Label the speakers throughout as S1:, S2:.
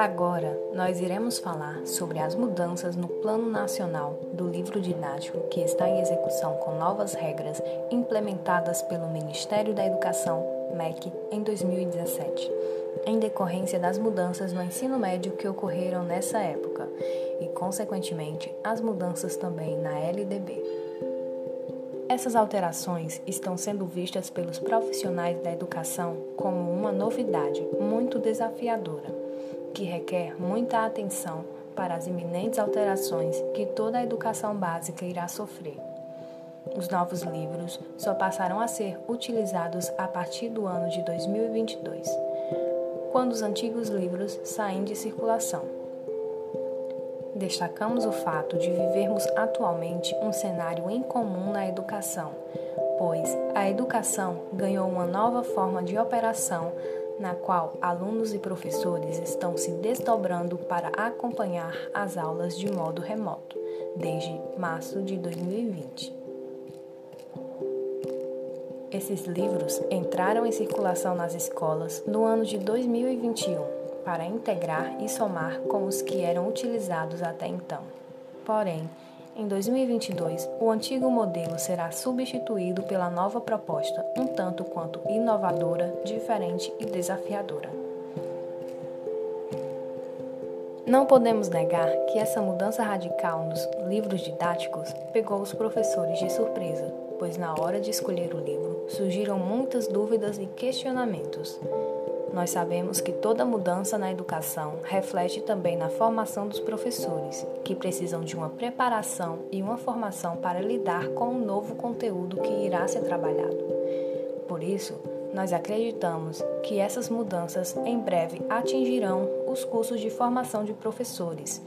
S1: Agora, nós iremos falar sobre as mudanças no Plano Nacional do Livro Didático que está em execução com novas regras implementadas pelo Ministério da Educação, MEC, em 2017, em decorrência das mudanças no ensino médio que ocorreram nessa época e, consequentemente, as mudanças também na LDB. Essas alterações estão sendo vistas pelos profissionais da educação como uma novidade muito desafiadora que requer muita atenção para as iminentes alterações que toda a educação básica irá sofrer. Os novos livros só passarão a ser utilizados a partir do ano de 2022, quando os antigos livros saem de circulação. Destacamos o fato de vivermos atualmente um cenário incomum na educação, pois a educação ganhou uma nova forma de operação na qual alunos e professores estão se desdobrando para acompanhar as aulas de modo remoto, desde março de 2020. Esses livros entraram em circulação nas escolas no ano de 2021 para integrar e somar com os que eram utilizados até então. Porém, em 2022, o antigo modelo será substituído pela nova proposta, um tanto quanto inovadora, diferente e desafiadora. Não podemos negar que essa mudança radical nos livros didáticos pegou os professores de surpresa, pois na hora de escolher o livro surgiram muitas dúvidas e questionamentos. Nós sabemos que toda mudança na educação reflete também na formação dos professores, que precisam de uma preparação e uma formação para lidar com o novo conteúdo que irá ser trabalhado. Por isso, nós acreditamos que essas mudanças em breve atingirão os cursos de formação de professores,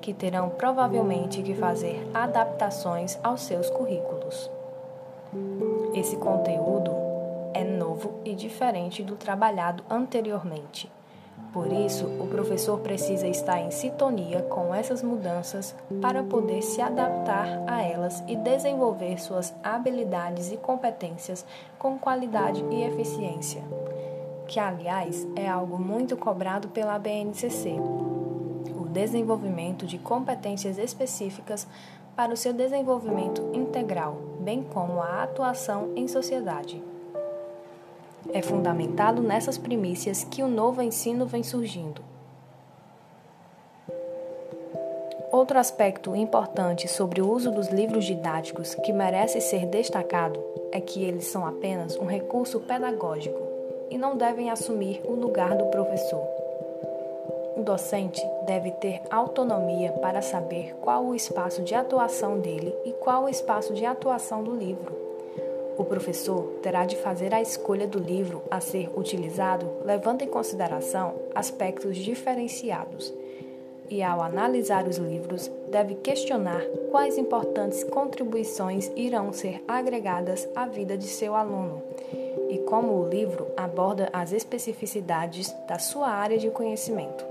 S1: que terão provavelmente que fazer adaptações aos seus currículos. Esse conteúdo e diferente do trabalhado anteriormente. Por isso, o professor precisa estar em sintonia com essas mudanças para poder se adaptar a elas e desenvolver suas habilidades e competências com qualidade e eficiência, que, aliás, é algo muito cobrado pela BNCC. O desenvolvimento de competências específicas para o seu desenvolvimento integral, bem como a atuação em sociedade. É fundamentado nessas primícias que o novo ensino vem surgindo. Outro aspecto importante sobre o uso dos livros didáticos que merece ser destacado é que eles são apenas um recurso pedagógico e não devem assumir o lugar do professor. O docente deve ter autonomia para saber qual o espaço de atuação dele e qual o espaço de atuação do livro. O professor terá de fazer a escolha do livro a ser utilizado levando em consideração aspectos diferenciados. E ao analisar os livros, deve questionar quais importantes contribuições irão ser agregadas à vida de seu aluno e como o livro aborda as especificidades da sua área de conhecimento.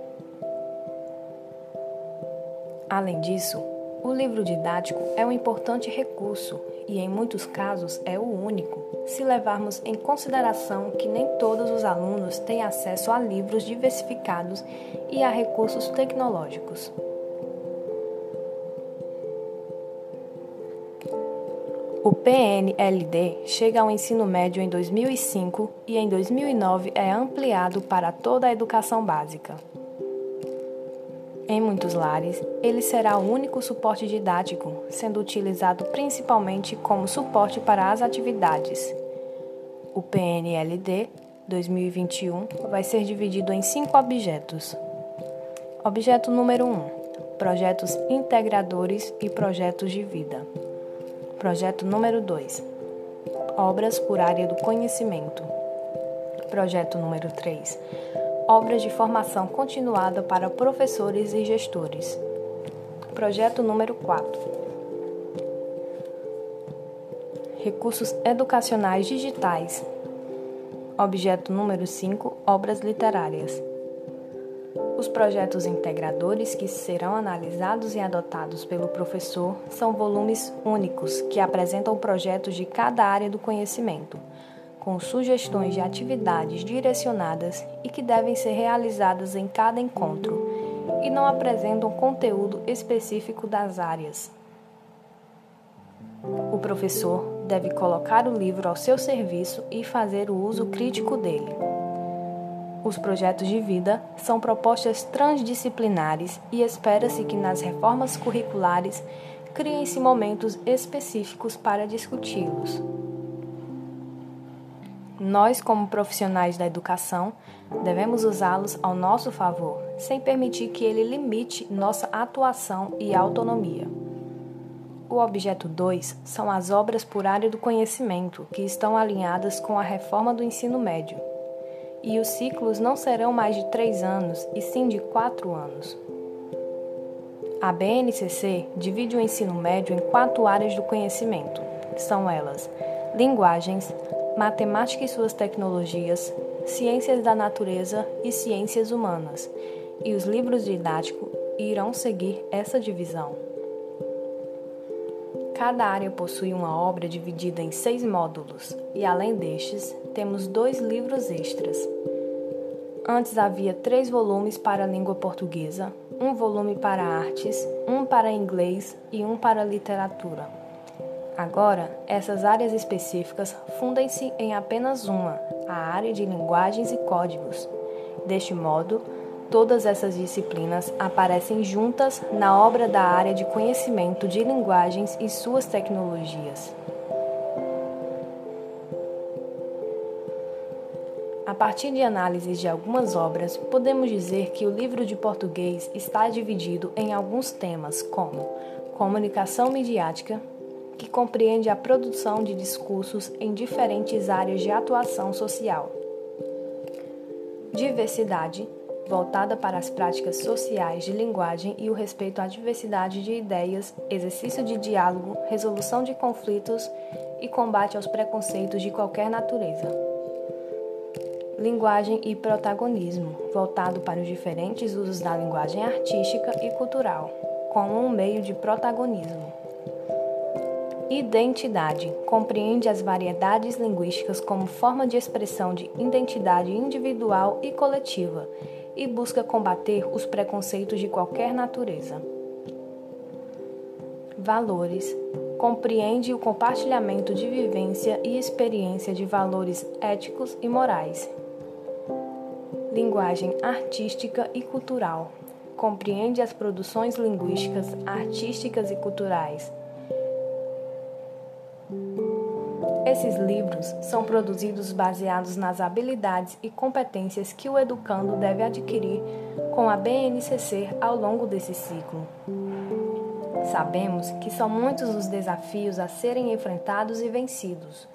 S1: Além disso, o livro didático é um importante recurso e, em muitos casos, é o único, se levarmos em consideração que nem todos os alunos têm acesso a livros diversificados e a recursos tecnológicos. O PNLD chega ao ensino médio em 2005 e em 2009 é ampliado para toda a educação básica. Em muitos lares, ele será o único suporte didático, sendo utilizado principalmente como suporte para as atividades. O PNLD 2021 vai ser dividido em cinco objetos. Objeto número 1: um, projetos integradores e projetos de vida. Projeto número 2: obras por área do conhecimento. Projeto número 3: Obras de formação continuada para professores e gestores. Projeto número 4. Recursos educacionais digitais. Objeto número 5. Obras literárias. Os projetos integradores que serão analisados e adotados pelo professor são volumes únicos que apresentam projetos de cada área do conhecimento com sugestões de atividades direcionadas e que devem ser realizadas em cada encontro, e não apresentam conteúdo específico das áreas. O professor deve colocar o livro ao seu serviço e fazer o uso crítico dele. Os projetos de vida são propostas transdisciplinares e espera-se que nas reformas curriculares criem-se momentos específicos para discuti-los. Nós, como profissionais da educação, devemos usá-los ao nosso favor, sem permitir que ele limite nossa atuação e autonomia. O objeto 2 são as obras por área do conhecimento, que estão alinhadas com a reforma do ensino médio. E os ciclos não serão mais de três anos, e sim de quatro anos. A BNCC divide o ensino médio em quatro áreas do conhecimento. São elas: linguagens, matemática e suas tecnologias, ciências da natureza e ciências humanas. E os livros didáticos irão seguir essa divisão. Cada área possui uma obra dividida em seis módulos, e além destes, temos dois livros extras. Antes havia três volumes para a língua portuguesa, um volume para artes, um para inglês e um para literatura. Agora, essas áreas específicas fundem-se em apenas uma, a área de linguagens e códigos. Deste modo, Todas essas disciplinas aparecem juntas na obra da área de conhecimento de linguagens e suas tecnologias. A partir de análises de algumas obras, podemos dizer que o livro de português está dividido em alguns temas, como comunicação midiática, que compreende a produção de discursos em diferentes áreas de atuação social, diversidade, voltada para as práticas sociais de linguagem e o respeito à diversidade de ideias, exercício de diálogo, resolução de conflitos e combate aos preconceitos de qualquer natureza. Linguagem e protagonismo, voltado para os diferentes usos da linguagem artística e cultural, como um meio de protagonismo. Identidade compreende as variedades linguísticas como forma de expressão de identidade individual e coletiva e busca combater os preconceitos de qualquer natureza. Valores compreende o compartilhamento de vivência e experiência de valores éticos e morais. Linguagem artística e cultural compreende as produções linguísticas, artísticas e culturais Esses livros são produzidos baseados nas habilidades e competências que o educando deve adquirir com a BNCC ao longo desse ciclo. Sabemos que são muitos os desafios a serem enfrentados e vencidos.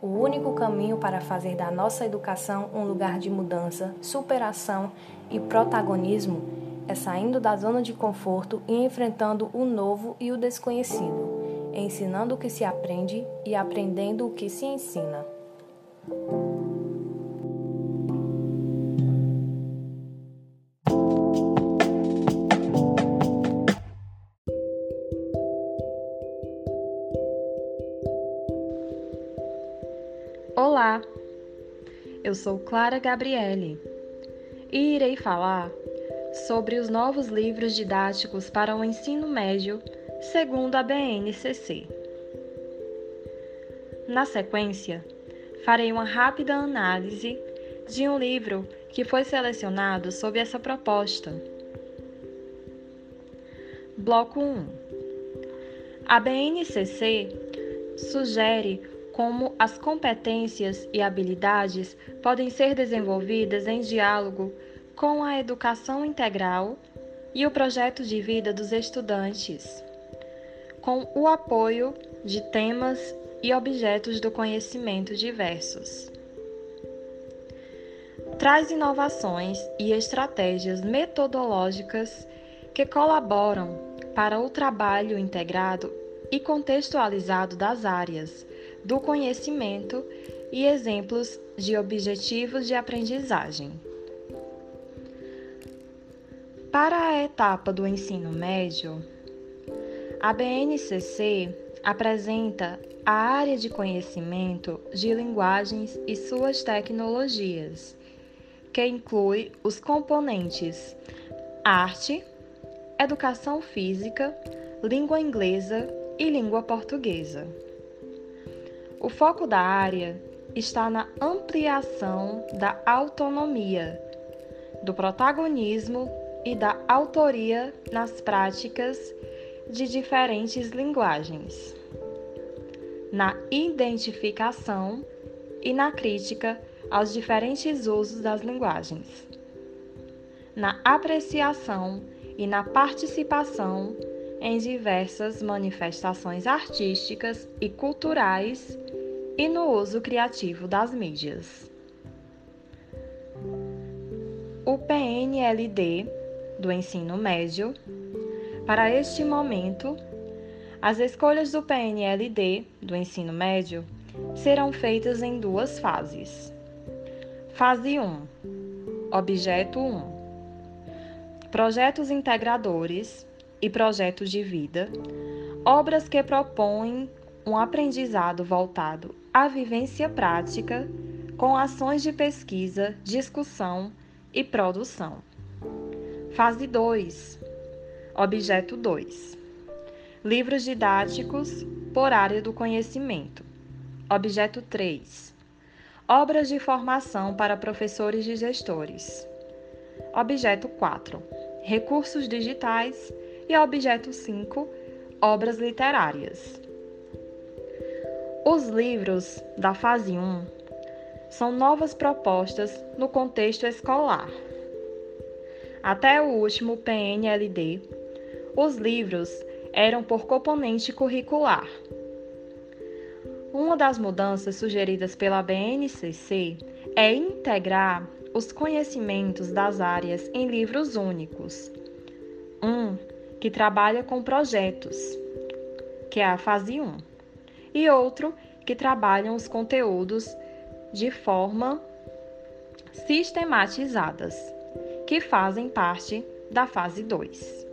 S1: O único caminho para fazer da nossa educação um lugar de mudança, superação e protagonismo é saindo da zona de conforto e enfrentando o novo e o desconhecido ensinando o que se aprende e aprendendo o que se ensina.
S2: Olá, eu sou Clara Gabriele e irei falar sobre os novos livros didáticos para o ensino médio segundo a BNCC. Na sequência, farei uma rápida análise de um livro que foi selecionado sob essa proposta. Bloco 1. A BNCC sugere como as competências e habilidades podem ser desenvolvidas em diálogo com a educação integral e o projeto de vida dos estudantes com o apoio de temas e objetos do conhecimento diversos. Traz inovações e estratégias metodológicas que colaboram para o trabalho integrado e contextualizado das áreas do conhecimento e exemplos de objetivos de aprendizagem. Para a etapa do ensino médio, a BNCC apresenta a área de conhecimento de linguagens e suas tecnologias, que inclui os componentes arte, educação física, língua inglesa e língua portuguesa. O foco da área está na ampliação da autonomia, do protagonismo e da autoria nas práticas de diferentes linguagens, na identificação e na crítica aos diferentes usos das linguagens, na apreciação e na participação em diversas manifestações artísticas e culturais e no uso criativo das mídias. O PNLD do ensino médio. Para este momento, as escolhas do PNLD do ensino médio serão feitas em duas fases. Fase 1: Objeto 1 Projetos integradores e projetos de vida, obras que propõem um aprendizado voltado à vivência prática, com ações de pesquisa, discussão e produção. Fase 2. Objeto 2. Livros didáticos por área do conhecimento. Objeto 3. Obras de formação para professores e gestores. Objeto 4. Recursos digitais. E objeto 5. Obras literárias. Os livros da fase 1 são novas propostas no contexto escolar até o último PNLD, os livros eram por componente curricular. Uma das mudanças sugeridas pela BNCC é integrar os conhecimentos das áreas em livros únicos. Um que trabalha com projetos, que é a fase 1, e outro que trabalham os conteúdos de forma sistematizadas que fazem parte da fase 2.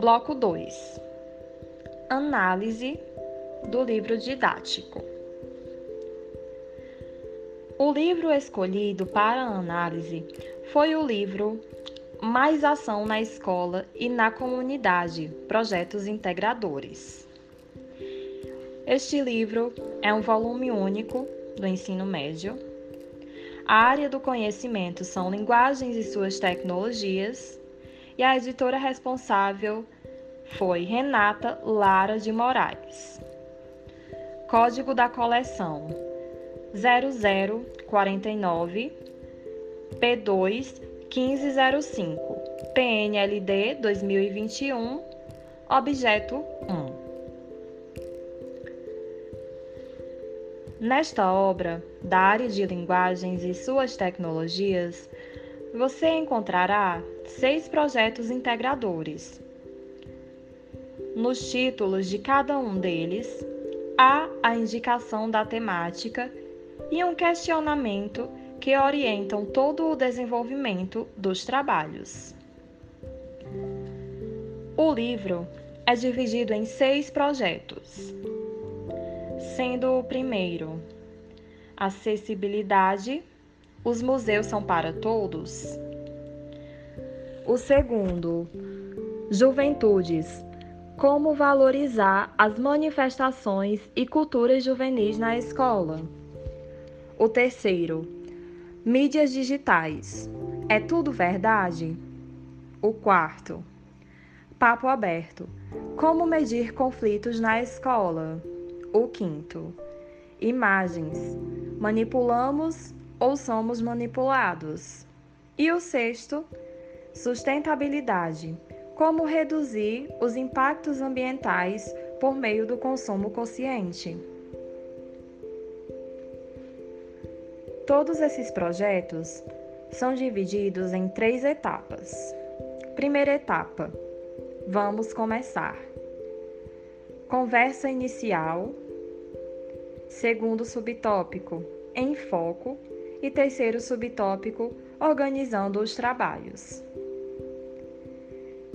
S2: Bloco 2 Análise do livro didático. O livro escolhido para análise foi o livro Mais Ação na Escola e na Comunidade Projetos Integradores. Este livro é um volume único do ensino médio a área do conhecimento são linguagens e suas tecnologias, e a editora responsável foi Renata Lara de Moraes. Código da coleção 0049 P2 1505 PNLD 2021 Objeto 1 Nesta obra, da área de linguagens e suas tecnologias, você encontrará seis projetos integradores. Nos títulos de cada um deles, há a indicação da temática e um questionamento que orientam todo o desenvolvimento dos trabalhos. O livro é dividido em seis projetos sendo o primeiro acessibilidade, os museus são para todos. O segundo, juventudes, como valorizar as manifestações e culturas juvenis na escola. O terceiro, mídias digitais, é tudo verdade? O quarto, papo aberto, como medir conflitos na escola. O quinto, imagens. Manipulamos ou somos manipulados? E o sexto, sustentabilidade. Como reduzir os impactos ambientais por meio do consumo consciente? Todos esses projetos são divididos em três etapas. Primeira etapa: vamos começar. Conversa inicial. Segundo subtópico, em foco. E terceiro subtópico, organizando os trabalhos.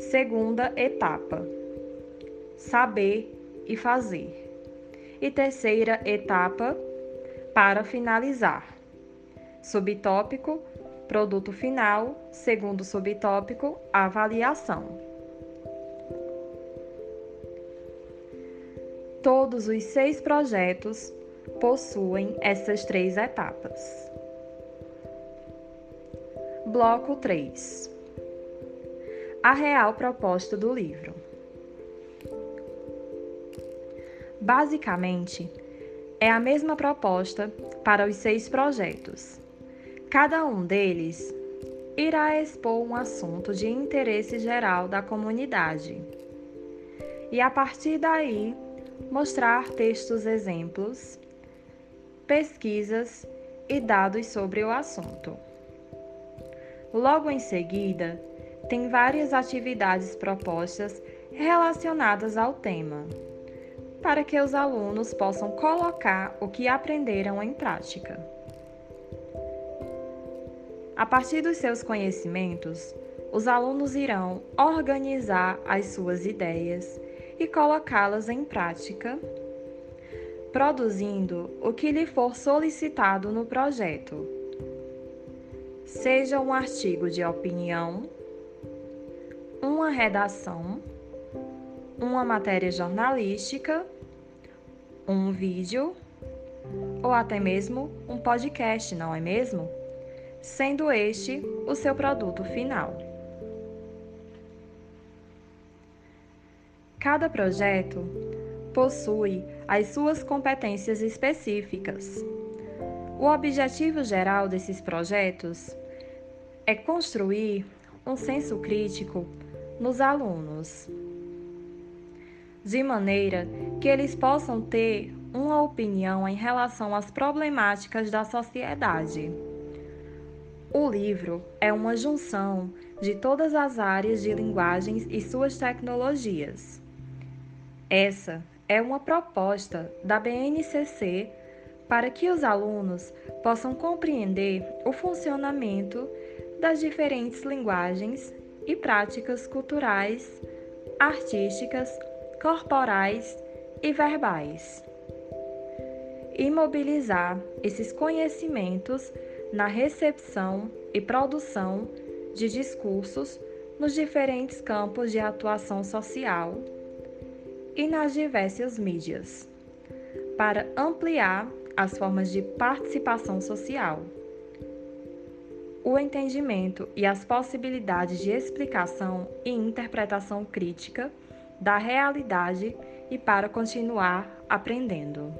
S2: Segunda etapa: saber e fazer. E terceira etapa, para finalizar. Subtópico, produto final. Segundo subtópico, avaliação. Todos os seis projetos possuem essas três etapas. Bloco 3 A real proposta do livro. Basicamente, é a mesma proposta para os seis projetos. Cada um deles irá expor um assunto de interesse geral da comunidade. E a partir daí, mostrar textos exemplos, pesquisas e dados sobre o assunto. Logo em seguida, tem várias atividades propostas relacionadas ao tema, para que os alunos possam colocar o que aprenderam em prática. A partir dos seus conhecimentos, os alunos irão organizar as suas ideias e colocá-las em prática, produzindo o que lhe for solicitado no projeto. Seja um artigo de opinião, uma redação, uma matéria jornalística, um vídeo ou até mesmo um podcast, não é mesmo? Sendo este o seu produto final. Cada projeto possui as suas competências específicas. O objetivo geral desses projetos é construir um senso crítico nos alunos, de maneira que eles possam ter uma opinião em relação às problemáticas da sociedade. O livro é uma junção de todas as áreas de linguagens e suas tecnologias. Essa é uma proposta da BNCC para que os alunos possam compreender o funcionamento das diferentes linguagens e práticas culturais, artísticas, corporais e verbais. E mobilizar esses conhecimentos na recepção e produção de discursos nos diferentes campos de atuação social e nas diversas mídias, para ampliar as formas de participação social. O entendimento e as possibilidades de explicação e interpretação crítica da realidade e para continuar aprendendo.